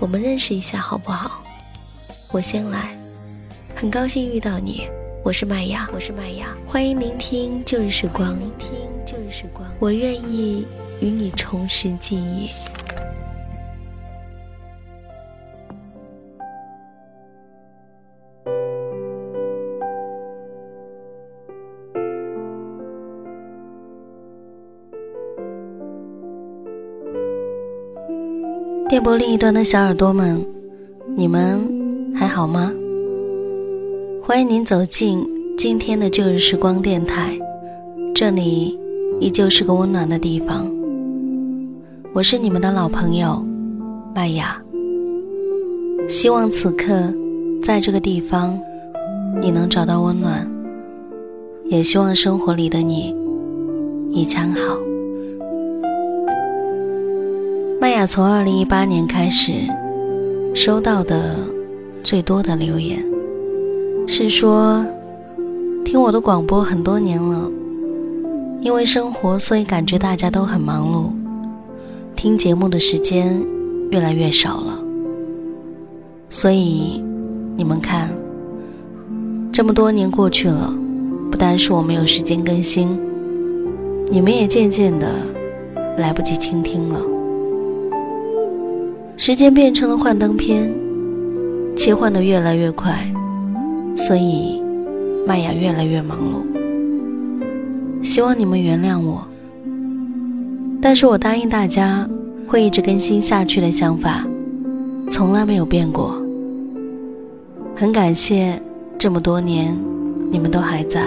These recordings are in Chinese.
我们认识一下好不好？我先来，很高兴遇到你。我是麦芽，我是麦芽，欢迎聆听旧日时光，聆听旧日时光，我愿意与你重拾记忆。电波另一端的小耳朵们，你们还好吗？欢迎您走进今天的旧日时光电台，这里依旧是个温暖的地方。我是你们的老朋友麦雅，希望此刻在这个地方你能找到温暖，也希望生活里的你一切好。从二零一八年开始收到的最多的留言。是说，听我的广播很多年了，因为生活，所以感觉大家都很忙碌，听节目的时间越来越少了。所以，你们看，这么多年过去了，不单是我没有时间更新，你们也渐渐的来不及倾听了。时间变成了幻灯片，切换的越来越快。所以，麦雅越来越忙碌。希望你们原谅我，但是我答应大家会一直更新下去的想法，从来没有变过。很感谢这么多年你们都还在，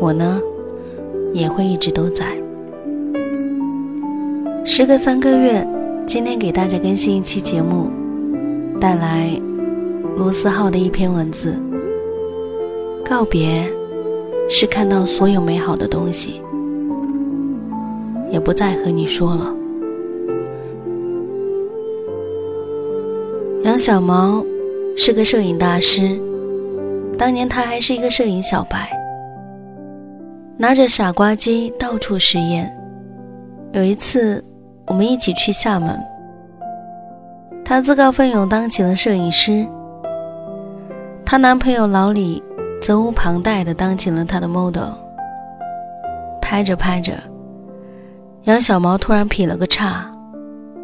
我呢也会一直都在。时隔三个月，今天给大家更新一期节目，带来。卢思浩的一篇文字：告别，是看到所有美好的东西，也不再和你说了。杨小毛是个摄影大师，当年他还是一个摄影小白，拿着傻瓜机到处实验。有一次，我们一起去厦门，他自告奋勇当起了摄影师。她男朋友老李责无旁贷地当起了她的 model。拍着拍着，杨小毛突然劈了个叉，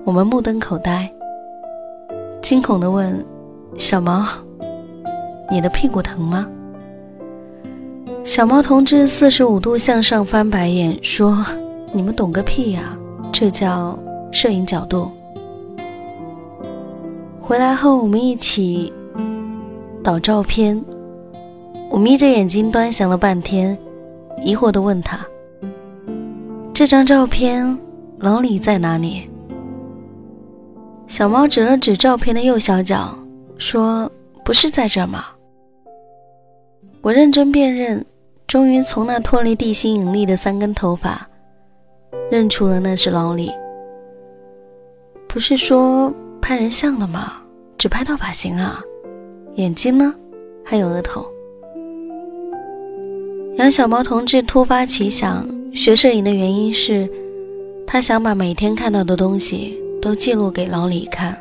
我们目瞪口呆，惊恐地问：“小毛，你的屁股疼吗？”小毛同志四十五度向上翻白眼说：“你们懂个屁呀，这叫摄影角度。”回来后，我们一起。导照片，我眯着眼睛端详了半天，疑惑地问他：“这张照片，老李在哪里？”小猫指了指照片的右小角，说：“不是在这儿吗？”我认真辨认，终于从那脱离地心引力的三根头发，认出了那是老李。不是说拍人像的吗？只拍到发型啊？眼睛呢？还有额头。杨小毛同志突发奇想，学摄影的原因是，他想把每天看到的东西都记录给老李看。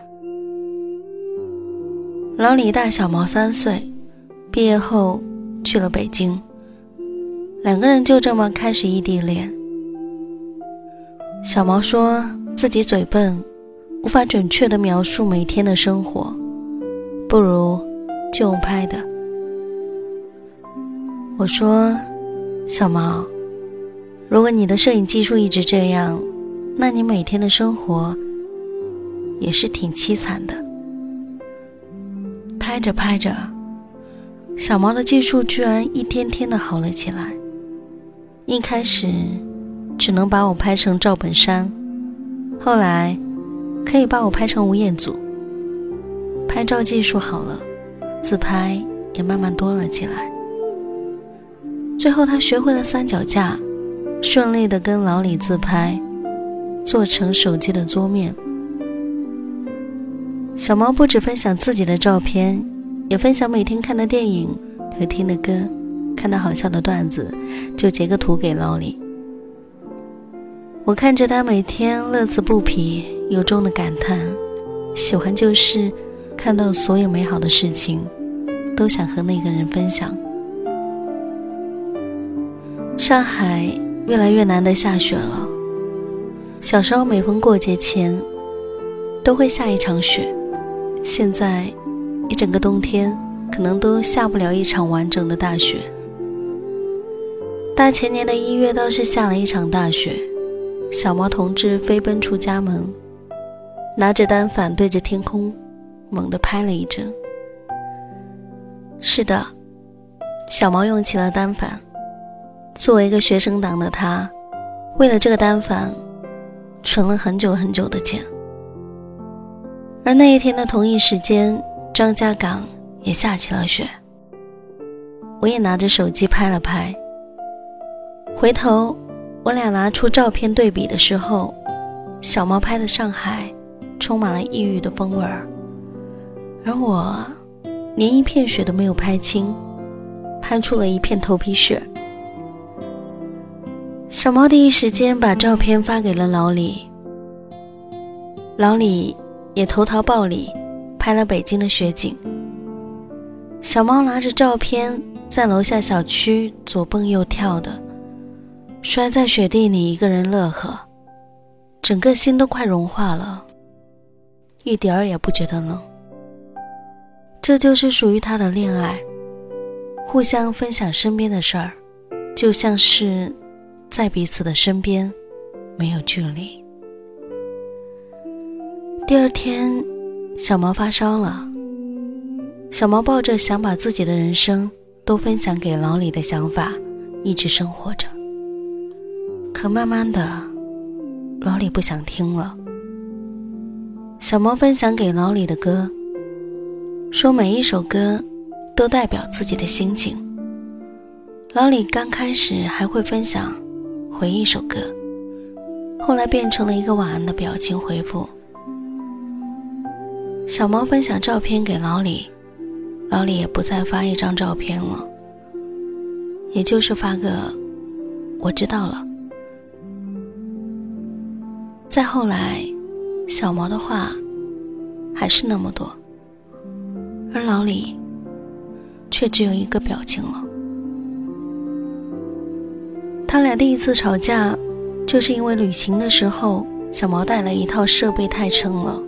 老李大小毛三岁，毕业后去了北京，两个人就这么开始异地恋。小毛说自己嘴笨，无法准确的描述每天的生活，不如就拍的。我说：“小毛，如果你的摄影技术一直这样，那你每天的生活也是挺凄惨的。”拍着拍着，小毛的技术居然一天天的好了起来。一开始只能把我拍成赵本山，后来可以把我拍成吴彦祖。拍照技术好了，自拍也慢慢多了起来。最后，他学会了三脚架，顺利的跟老李自拍，做成手机的桌面。小猫不止分享自己的照片，也分享每天看的电影和听的歌，看到好笑的段子就截个图给老李。我看着他每天乐此不疲，由衷的感叹：喜欢就是看到所有美好的事情，都想和那个人分享。上海越来越难得下雪了。小时候每逢过节前都会下一场雪，现在一整个冬天可能都下不了一场完整的大雪。大前年的一月倒是下了一场大雪，小毛同志飞奔出家门，拿着单反对着天空猛地拍了一阵。是的，小毛用起了单反。作为一个学生党的他，为了这个单反，存了很久很久的钱。而那一天的同一时间，张家港也下起了雪。我也拿着手机拍了拍。回头，我俩拿出照片对比的时候，小猫拍的上海充满了异域的风味儿，而我连一片雪都没有拍清，拍出了一片头皮屑。小猫第一时间把照片发给了老李，老李也投桃报李，拍了北京的雪景。小猫拿着照片在楼下小区左蹦右跳的，摔在雪地里一个人乐呵，整个心都快融化了，一点儿也不觉得冷。这就是属于他的恋爱，互相分享身边的事儿，就像是。在彼此的身边，没有距离。第二天，小毛发烧了。小毛抱着想把自己的人生都分享给老李的想法，一直生活着。可慢慢的，老李不想听了。小猫分享给老李的歌，说每一首歌都代表自己的心情。老李刚开始还会分享。回一首歌，后来变成了一个晚安的表情回复。小猫分享照片给老李，老李也不再发一张照片了，也就是发个我知道了。再后来，小毛的话还是那么多，而老李却只有一个表情了。他俩第一次吵架，就是因为旅行的时候，小毛带了一套设备太沉了，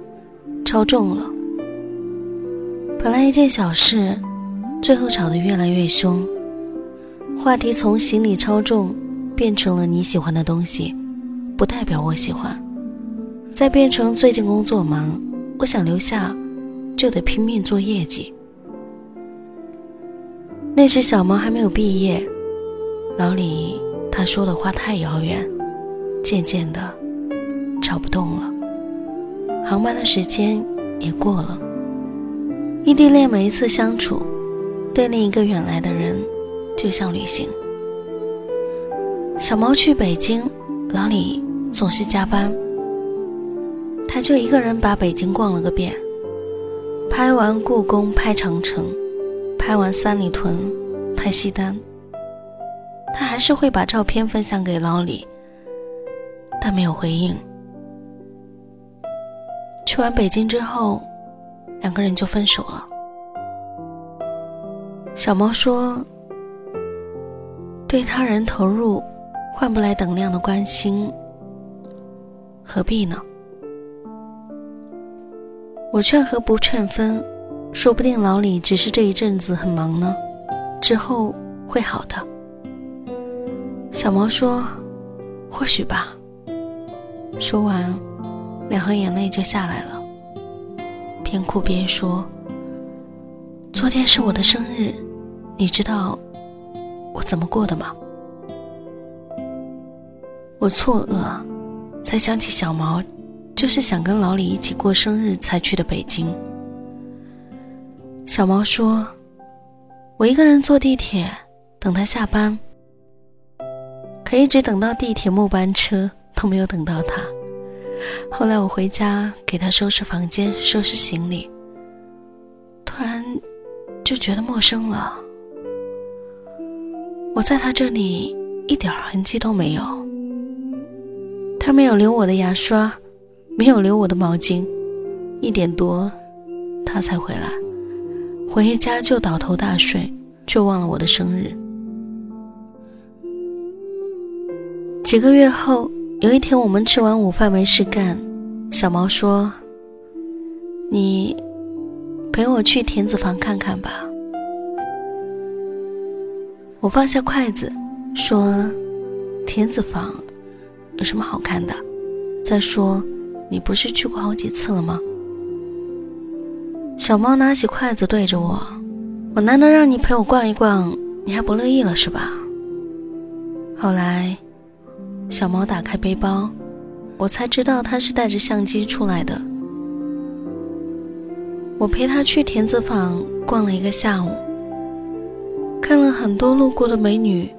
超重了。本来一件小事，最后吵得越来越凶。话题从行李超重变成了你喜欢的东西，不代表我喜欢。再变成最近工作忙，我想留下，就得拼命做业绩。那时小毛还没有毕业，老李。他说的话太遥远，渐渐的吵不动了。航班的时间也过了。异地恋每一次相处，对另一个远来的人，就像旅行。小毛去北京，老李总是加班，他就一个人把北京逛了个遍。拍完故宫，拍长城，拍完三里屯，拍西单。他还是会把照片分享给老李，但没有回应。去完北京之后，两个人就分手了。小猫说：“对他人投入，换不来等量的关心，何必呢？”我劝和不劝分，说不定老李只是这一阵子很忙呢，之后会好的。小毛说：“或许吧。”说完，两行眼泪就下来了，边哭边说：“昨天是我的生日，你知道我怎么过的吗？”我错愕，才想起小毛就是想跟老李一起过生日才去的北京。小毛说：“我一个人坐地铁等他下班，可一直等到地铁末班车都没有等到他。后来我回家给他收拾房间、收拾行李，突然就觉得陌生了。我在他这里一点痕迹都没有。”他没有留我的牙刷，没有留我的毛巾，一点多，他才回来。回家就倒头大睡，却忘了我的生日。几个月后，有一天我们吃完午饭没事干，小毛说：“你陪我去田子坊看看吧。”我放下筷子，说：“田子坊。”有什么好看的？再说，你不是去过好几次了吗？小猫拿起筷子对着我，我难得让你陪我逛一逛，你还不乐意了是吧？后来，小猫打开背包，我才知道它是带着相机出来的。我陪它去田子坊逛了一个下午，看了很多路过的美女。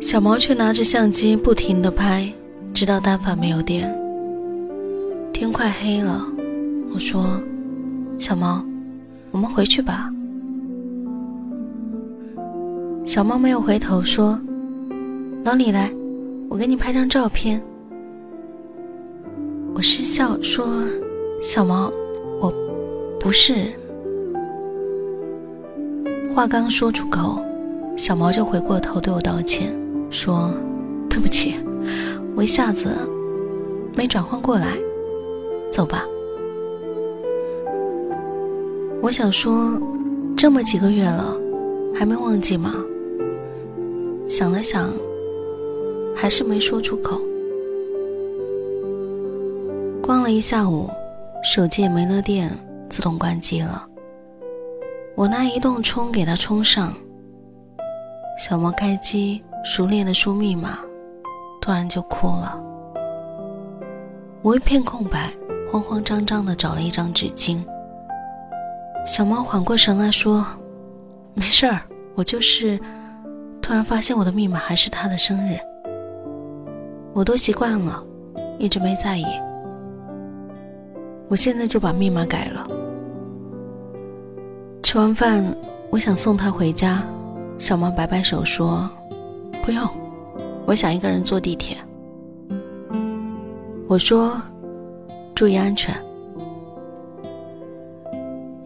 小猫却拿着相机不停地拍，直到单反没有电。天快黑了，我说：“小毛，我们回去吧。”小猫没有回头，说：“老李来，我给你拍张照片。”我失笑说：“小毛，我不是。”话刚说出口，小毛就回过头对我道歉。说：“对不起，我一下子没转换过来，走吧。”我想说，这么几个月了，还没忘记吗？想了想，还是没说出口。逛了一下午，手机也没了电，自动关机了。我拿移动充给它充上。小猫开机。熟练的输密码，突然就哭了。我一片空白，慌慌张张的找了一张纸巾。小猫缓过神来说：“没事儿，我就是突然发现我的密码还是他的生日。我都习惯了，一直没在意。我现在就把密码改了。”吃完饭，我想送他回家，小猫摆摆手说。不用，我想一个人坐地铁。我说：“注意安全。”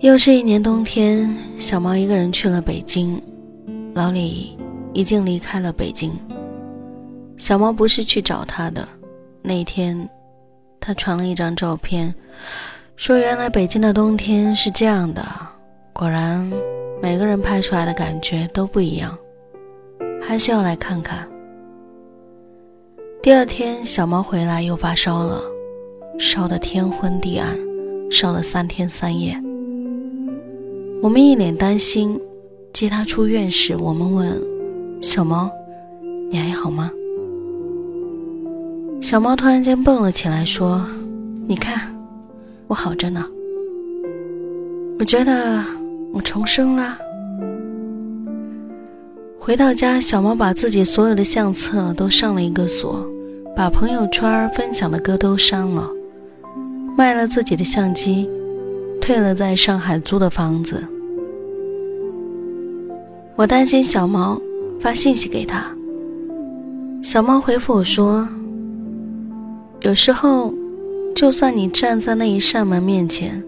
又是一年冬天，小猫一个人去了北京，老李已经离开了北京。小猫不是去找他的，那天他传了一张照片，说：“原来北京的冬天是这样的。”果然，每个人拍出来的感觉都不一样。还是要来看看。第二天，小猫回来又发烧了，烧得天昏地暗，烧了三天三夜。我们一脸担心，接他出院时，我们问小猫：“你还好吗？”小猫突然间蹦了起来，说：“你看，我好着呢。我觉得我重生了。”回到家，小猫把自己所有的相册都上了一个锁，把朋友圈分享的歌都删了，卖了自己的相机，退了在上海租的房子。我担心小猫，发信息给他。小猫回复我说：“有时候，就算你站在那一扇门面前，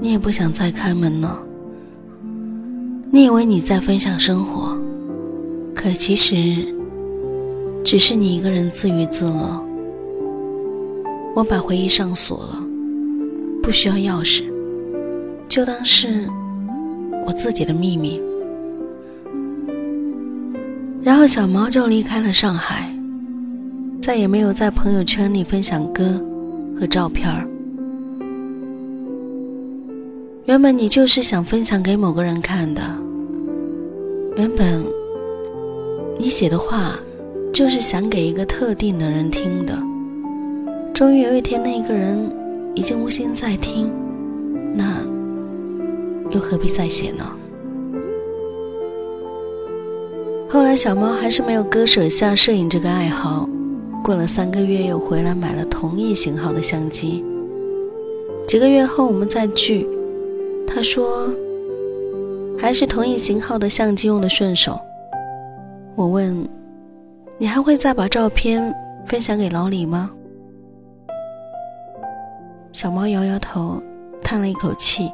你也不想再开门了。”你以为你在分享生活，可其实只是你一个人自娱自乐。我把回忆上锁了，不需要钥匙，就当是我自己的秘密。然后小毛就离开了上海，再也没有在朋友圈里分享歌和照片儿。原本你就是想分享给某个人看的，原本你写的话就是想给一个特定的人听的。终于有一天，那个人已经无心再听，那又何必再写呢？后来，小猫还是没有割舍下摄影这个爱好，过了三个月又回来买了同一型号的相机。几个月后，我们再聚。他说：“还是同一型号的相机用的顺手。”我问：“你还会再把照片分享给老李吗？”小猫摇摇头，叹了一口气，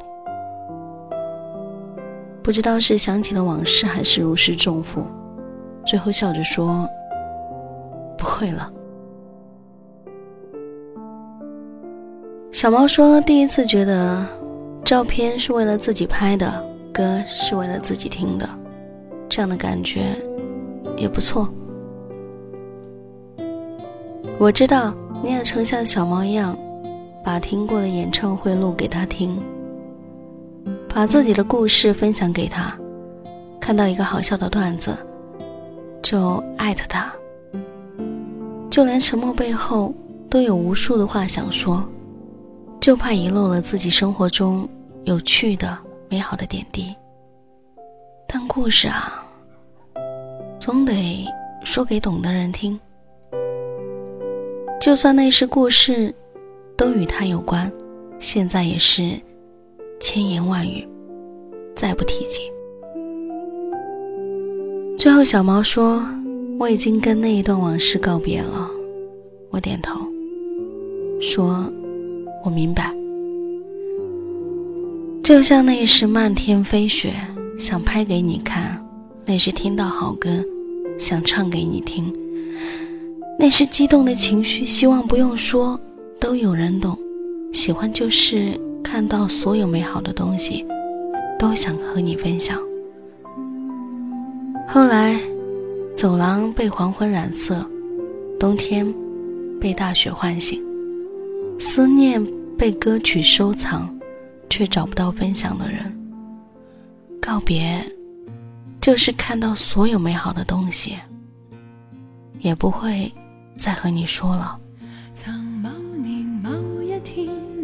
不知道是想起了往事，还是如释重负，最后笑着说：“不会了。”小猫说：“第一次觉得。”照片是为了自己拍的，歌是为了自己听的，这样的感觉也不错。我知道你也曾像小猫一样，把听过的演唱会录给他听，把自己的故事分享给他，看到一个好笑的段子就艾特他，就连沉默背后都有无数的话想说，就怕遗漏了自己生活中。有趣的、美好的点滴，但故事啊，总得说给懂的人听。就算那是故事都与他有关，现在也是千言万语，再不提及。最后，小毛说：“我已经跟那一段往事告别了。”我点头，说：“我明白。”就像那时漫天飞雪，想拍给你看；那时听到好歌，想唱给你听；那时激动的情绪，希望不用说都有人懂。喜欢就是看到所有美好的东西，都想和你分享。后来，走廊被黄昏染色，冬天被大雪唤醒，思念被歌曲收藏。却找不到分享的人。告别，就是看到所有美好的东西，也不会再和你说了。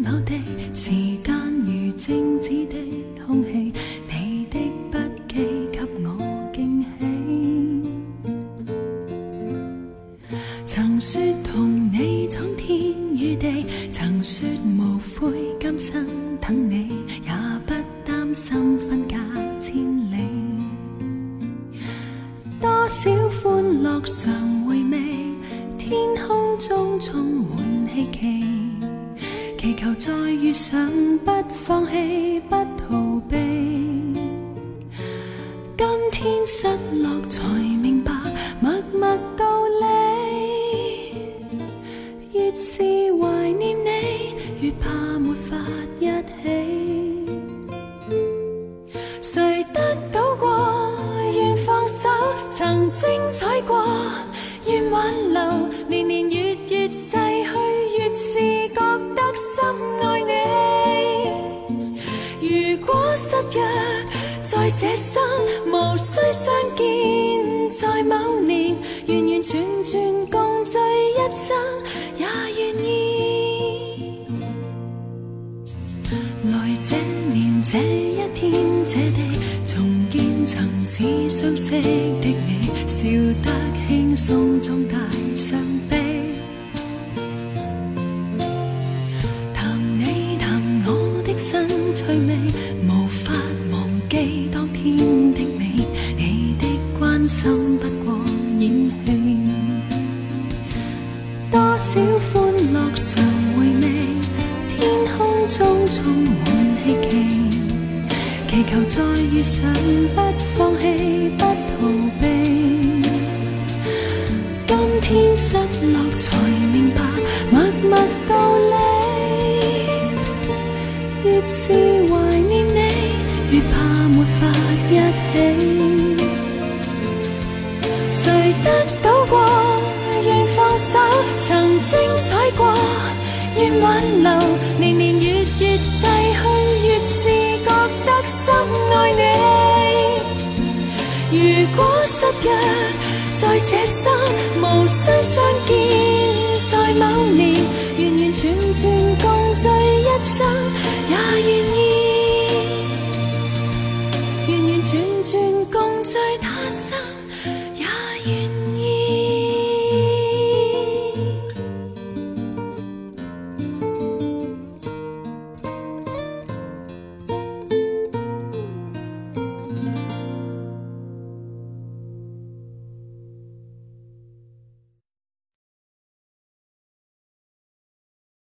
某地，时间如静止的空气，你的笔记给我惊喜。曾说同你闯天与地，曾说无悔今生。等你也不担心分隔千里，多少欢乐常回味，天空中充满希冀，祈求再遇上，不放弃，不逃避。今天失落才在这生，无需相见在某年，完完全全共聚一生，也愿意。来这年这一天这地，重见曾似相识的你。笑得轻松中带伤悲，小欢乐常回味，天空中充满希冀，祈求再遇上，不放弃，不逃避。今天失落在这生，无需相见，在某年。